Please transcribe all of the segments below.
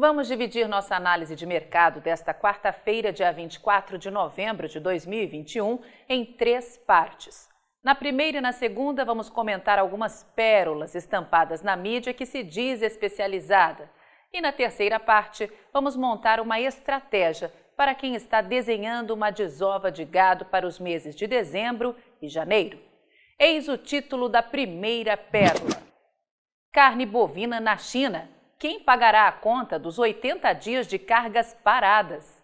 Vamos dividir nossa análise de mercado desta quarta-feira, dia 24 de novembro de 2021, em três partes. Na primeira e na segunda, vamos comentar algumas pérolas estampadas na mídia que se diz especializada. E na terceira parte, vamos montar uma estratégia para quem está desenhando uma desova de gado para os meses de dezembro e janeiro. Eis o título da primeira pérola: Carne bovina na China quem pagará a conta dos 80 dias de cargas paradas?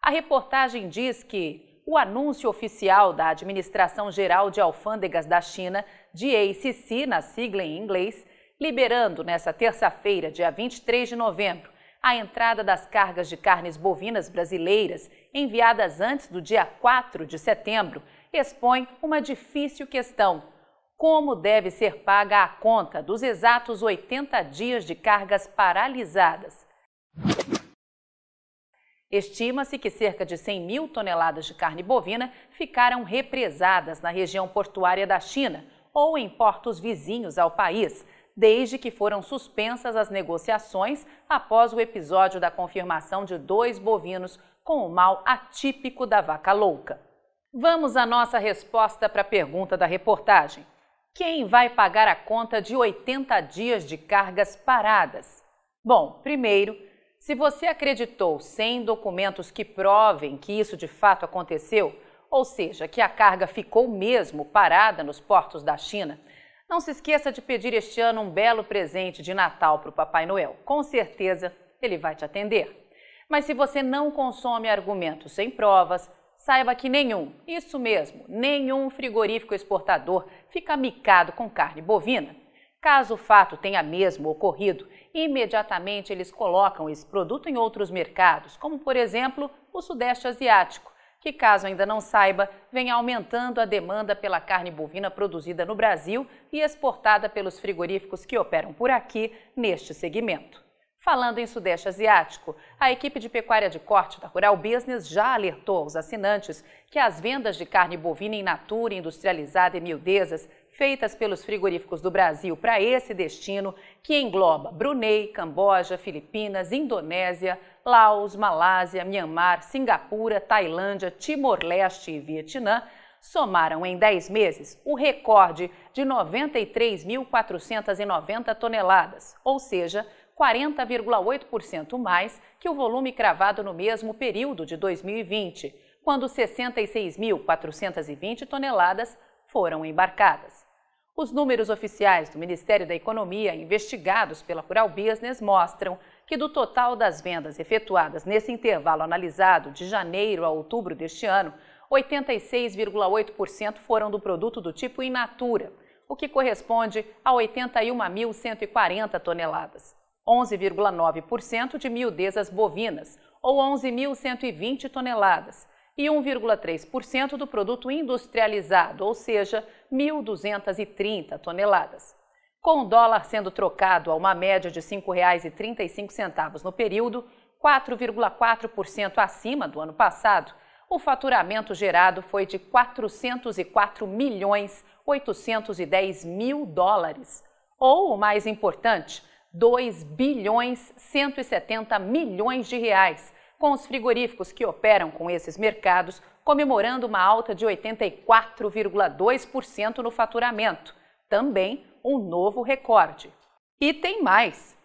A reportagem diz que o anúncio oficial da Administração Geral de Alfândegas da China, de ACC, na sigla em inglês, liberando nesta terça-feira, dia 23 de novembro, a entrada das cargas de carnes bovinas brasileiras enviadas antes do dia 4 de setembro, expõe uma difícil questão como deve ser paga a conta dos exatos 80 dias de cargas paralisadas. Estima-se que cerca de 100 mil toneladas de carne bovina ficaram represadas na região portuária da China ou em portos vizinhos ao país, desde que foram suspensas as negociações após o episódio da confirmação de dois bovinos com o mal atípico da vaca louca. Vamos à nossa resposta para a pergunta da reportagem. Quem vai pagar a conta de 80 dias de cargas paradas? Bom, primeiro, se você acreditou sem documentos que provem que isso de fato aconteceu, ou seja, que a carga ficou mesmo parada nos portos da China, não se esqueça de pedir este ano um belo presente de Natal para o Papai Noel. Com certeza ele vai te atender. Mas se você não consome argumentos sem provas, Saiba que nenhum, isso mesmo, nenhum frigorífico exportador fica micado com carne bovina. Caso o fato tenha mesmo ocorrido, imediatamente eles colocam esse produto em outros mercados, como por exemplo o Sudeste Asiático, que, caso ainda não saiba, vem aumentando a demanda pela carne bovina produzida no Brasil e exportada pelos frigoríficos que operam por aqui neste segmento. Falando em Sudeste Asiático, a equipe de pecuária de corte da Rural Business já alertou aos assinantes que as vendas de carne bovina in natura, industrializada e miudezas feitas pelos frigoríficos do Brasil para esse destino, que engloba Brunei, Camboja, Filipinas, Indonésia, Laos, Malásia, Myanmar, Singapura, Tailândia, Timor-Leste e Vietnã, somaram em 10 meses o recorde de 93.490 toneladas, ou seja, 40,8% mais que o volume cravado no mesmo período de 2020, quando 66.420 toneladas foram embarcadas. Os números oficiais do Ministério da Economia, investigados pela Rural Business, mostram que do total das vendas efetuadas nesse intervalo analisado de janeiro a outubro deste ano, 86,8% foram do produto do tipo in natura, o que corresponde a 81.140 toneladas. 11,9% de miudezas bovinas, ou 11.120 toneladas, e 1,3% do produto industrializado, ou seja, 1.230 toneladas. Com o dólar sendo trocado a uma média de R$ 5,35 no período, 4,4% acima do ano passado, o faturamento gerado foi de 404 milhões 810 mil dólares. Ou, o mais importante, 2 bilhões 170 milhões de reais, com os frigoríficos que operam com esses mercados comemorando uma alta de 84,2% no faturamento, também um novo recorde. E tem mais.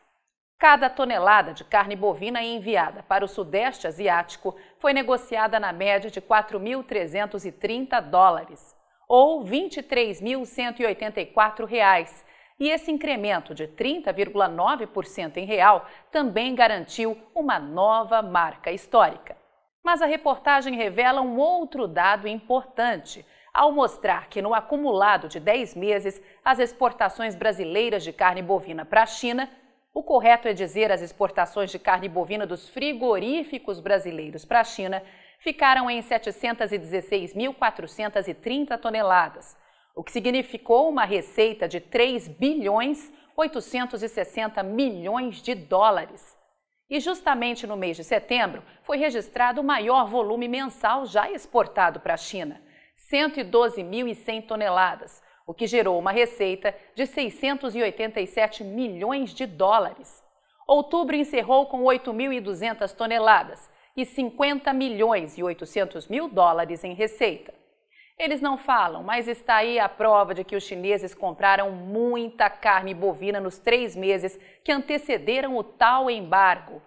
Cada tonelada de carne bovina enviada para o Sudeste Asiático foi negociada na média de 4.330 dólares, ou 23.184 reais, e esse incremento de 30,9% em real também garantiu uma nova marca histórica. Mas a reportagem revela um outro dado importante ao mostrar que no acumulado de 10 meses, as exportações brasileiras de carne bovina para a China, o correto é dizer as exportações de carne bovina dos frigoríficos brasileiros para a China, ficaram em 716.430 toneladas, o que significou uma receita de 3 bilhões 860 milhões de dólares. E justamente no mês de setembro foi registrado o maior volume mensal já exportado para a China, 112.100 toneladas, o que gerou uma receita de 687 milhões de dólares. Outubro encerrou com 8.200 toneladas e 50 milhões e 800 mil dólares em receita. Eles não falam, mas está aí a prova de que os chineses compraram muita carne bovina nos três meses que antecederam o tal embargo,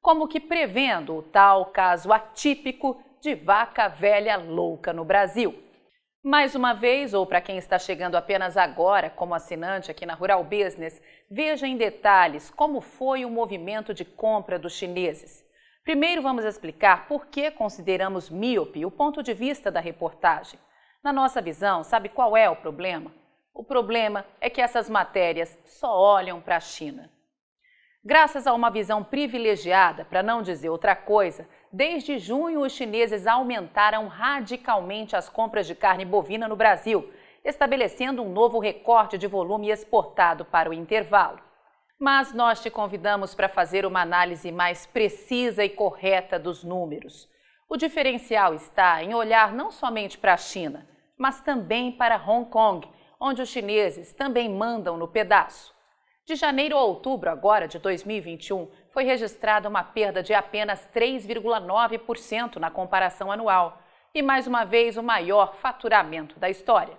como que prevendo o tal caso atípico de vaca velha louca no Brasil. Mais uma vez, ou para quem está chegando apenas agora como assinante aqui na Rural Business, veja em detalhes como foi o movimento de compra dos chineses. Primeiro, vamos explicar por que consideramos míope o ponto de vista da reportagem. Na nossa visão, sabe qual é o problema? O problema é que essas matérias só olham para a China. Graças a uma visão privilegiada, para não dizer outra coisa, desde junho os chineses aumentaram radicalmente as compras de carne bovina no Brasil, estabelecendo um novo recorde de volume exportado para o intervalo. Mas nós te convidamos para fazer uma análise mais precisa e correta dos números. O diferencial está em olhar não somente para a China, mas também para Hong Kong, onde os chineses também mandam no pedaço. De janeiro a outubro agora de 2021, foi registrada uma perda de apenas 3,9% na comparação anual e mais uma vez o maior faturamento da história.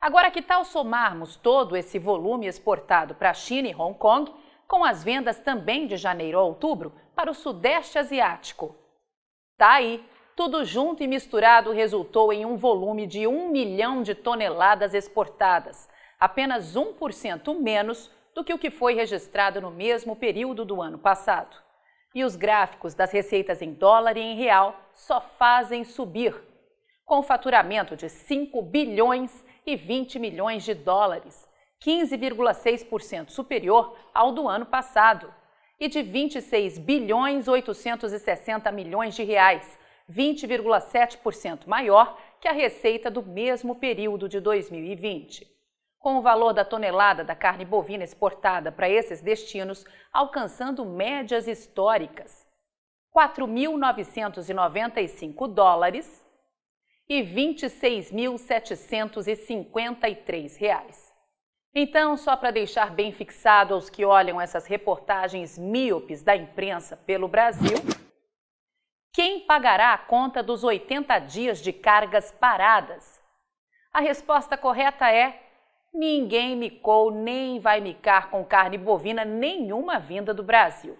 Agora que tal somarmos todo esse volume exportado para a China e Hong Kong com as vendas também de janeiro a outubro para o Sudeste Asiático? Tá aí, tudo junto e misturado resultou em um volume de 1 milhão de toneladas exportadas, apenas 1% menos do que o que foi registrado no mesmo período do ano passado. E os gráficos das receitas em dólar e em real só fazem subir, com faturamento de 5 bilhões e 20 milhões de dólares, 15,6% superior ao do ano passado, e de 26 bilhões 860 milhões de reais, 20,7% maior que a receita do mesmo período de 2020 com o valor da tonelada da carne bovina exportada para esses destinos alcançando médias históricas, 4.995 dólares e 26.753 reais. Então, só para deixar bem fixado aos que olham essas reportagens míopes da imprensa pelo Brasil, quem pagará a conta dos 80 dias de cargas paradas? A resposta correta é Ninguém micou nem vai micar com carne bovina nenhuma vinda do Brasil.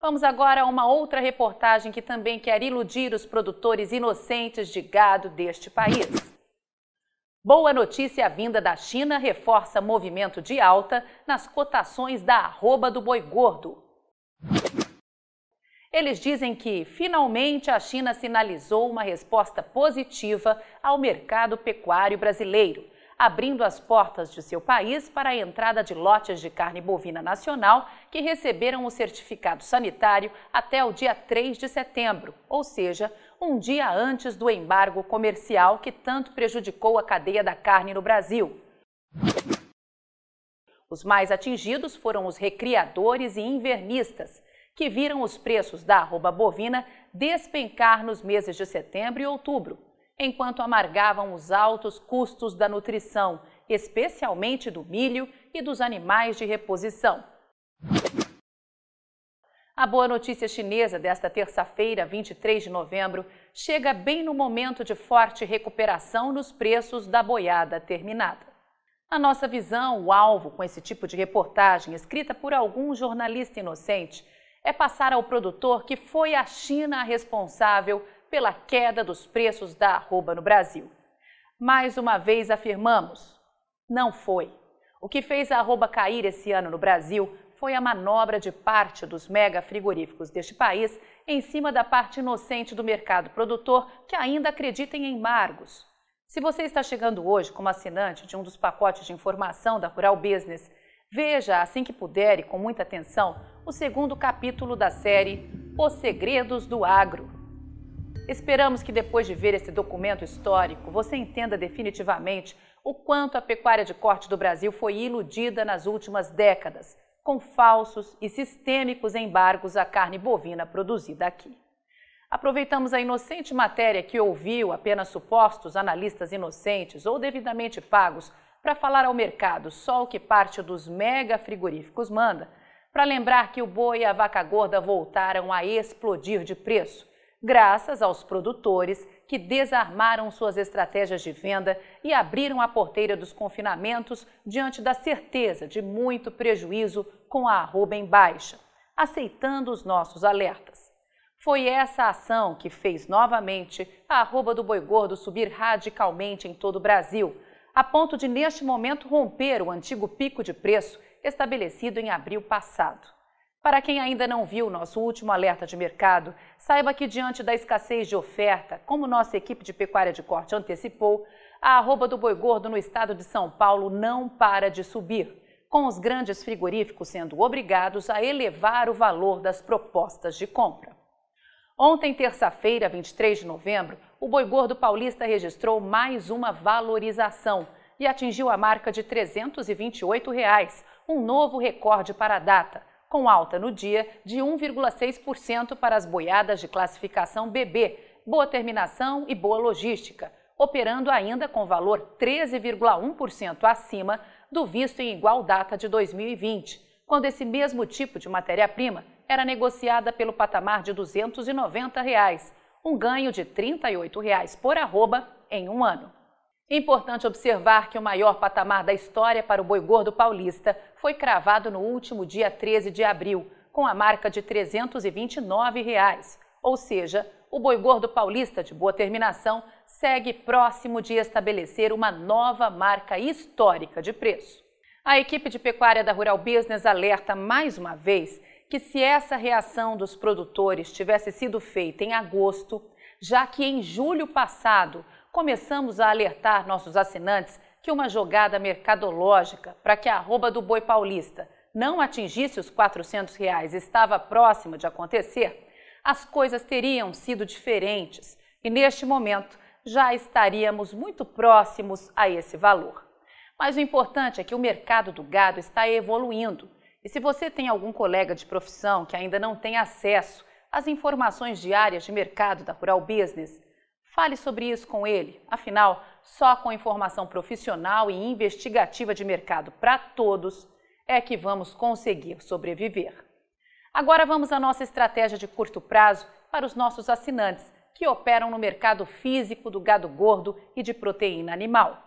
Vamos agora a uma outra reportagem que também quer iludir os produtores inocentes de gado deste país. Boa notícia vinda da China reforça movimento de alta nas cotações da arroba do boi gordo. Eles dizem que, finalmente, a China sinalizou uma resposta positiva ao mercado pecuário brasileiro abrindo as portas de seu país para a entrada de lotes de carne bovina nacional que receberam o certificado sanitário até o dia 3 de setembro, ou seja, um dia antes do embargo comercial que tanto prejudicou a cadeia da carne no Brasil. Os mais atingidos foram os recriadores e invernistas, que viram os preços da arroba bovina despencar nos meses de setembro e outubro, enquanto amargavam os altos custos da nutrição, especialmente do milho e dos animais de reposição. A boa notícia chinesa desta terça-feira, 23 de novembro, chega bem no momento de forte recuperação nos preços da boiada terminada. Na nossa visão, o alvo com esse tipo de reportagem, escrita por algum jornalista inocente, é passar ao produtor que foi a China a responsável pela queda dos preços da arroba no Brasil. Mais uma vez afirmamos, não foi. O que fez a arroba cair esse ano no Brasil foi a manobra de parte dos mega frigoríficos deste país em cima da parte inocente do mercado produtor que ainda acredita em embargos. Se você está chegando hoje como assinante de um dos pacotes de informação da Rural Business, veja assim que puder e com muita atenção o segundo capítulo da série Os Segredos do Agro. Esperamos que depois de ver esse documento histórico, você entenda definitivamente o quanto a pecuária de corte do Brasil foi iludida nas últimas décadas, com falsos e sistêmicos embargos à carne bovina produzida aqui. Aproveitamos a inocente matéria que ouviu apenas supostos analistas inocentes ou devidamente pagos para falar ao mercado só o que parte dos mega frigoríficos manda, para lembrar que o boi e a vaca gorda voltaram a explodir de preço, graças aos produtores que desarmaram suas estratégias de venda e abriram a porteira dos confinamentos diante da certeza de muito prejuízo com a arroba em baixa, aceitando os nossos alertas. Foi essa ação que fez novamente a arroba do boi gordo subir radicalmente em todo o Brasil, a ponto de, neste momento, romper o antigo pico de preço estabelecido em abril passado. Para quem ainda não viu nosso último alerta de mercado, saiba que diante da escassez de oferta, como nossa equipe de pecuária de corte antecipou, a arroba do boi gordo no estado de São Paulo não para de subir, com os grandes frigoríficos sendo obrigados a elevar o valor das propostas de compra. Ontem, terça-feira, 23 de novembro, o boi gordo paulista registrou mais uma valorização e atingiu a marca de 328 reais, um novo recorde para a data com alta no dia de 1,6% para as boiadas de classificação BB, boa terminação e boa logística, operando ainda com valor 13,1% acima do visto em igual data de 2020, quando esse mesmo tipo de matéria-prima era negociada pelo patamar de 290 reais, um ganho de 38 reais por arroba em um ano. Importante observar que o maior patamar da história para o boi gordo paulista foi cravado no último dia 13 de abril, com a marca de 329 reais. ou seja, o boi gordo paulista de boa terminação segue próximo de estabelecer uma nova marca histórica de preço. A equipe de pecuária da Rural Business alerta mais uma vez que se essa reação dos produtores tivesse sido feita em agosto, já que em julho passado começamos a alertar nossos assinantes que uma jogada mercadológica para que a arroba do boi paulista não atingisse os 400 reais estava próxima de acontecer, as coisas teriam sido diferentes e neste momento já estaríamos muito próximos a esse valor. Mas o importante é que o mercado do gado está evoluindo e se você tem algum colega de profissão que ainda não tem acesso às informações diárias de mercado da Rural Business, Fale sobre isso com ele, afinal, só com informação profissional e investigativa de mercado para todos é que vamos conseguir sobreviver. Agora vamos à nossa estratégia de curto prazo para os nossos assinantes que operam no mercado físico do gado gordo e de proteína animal.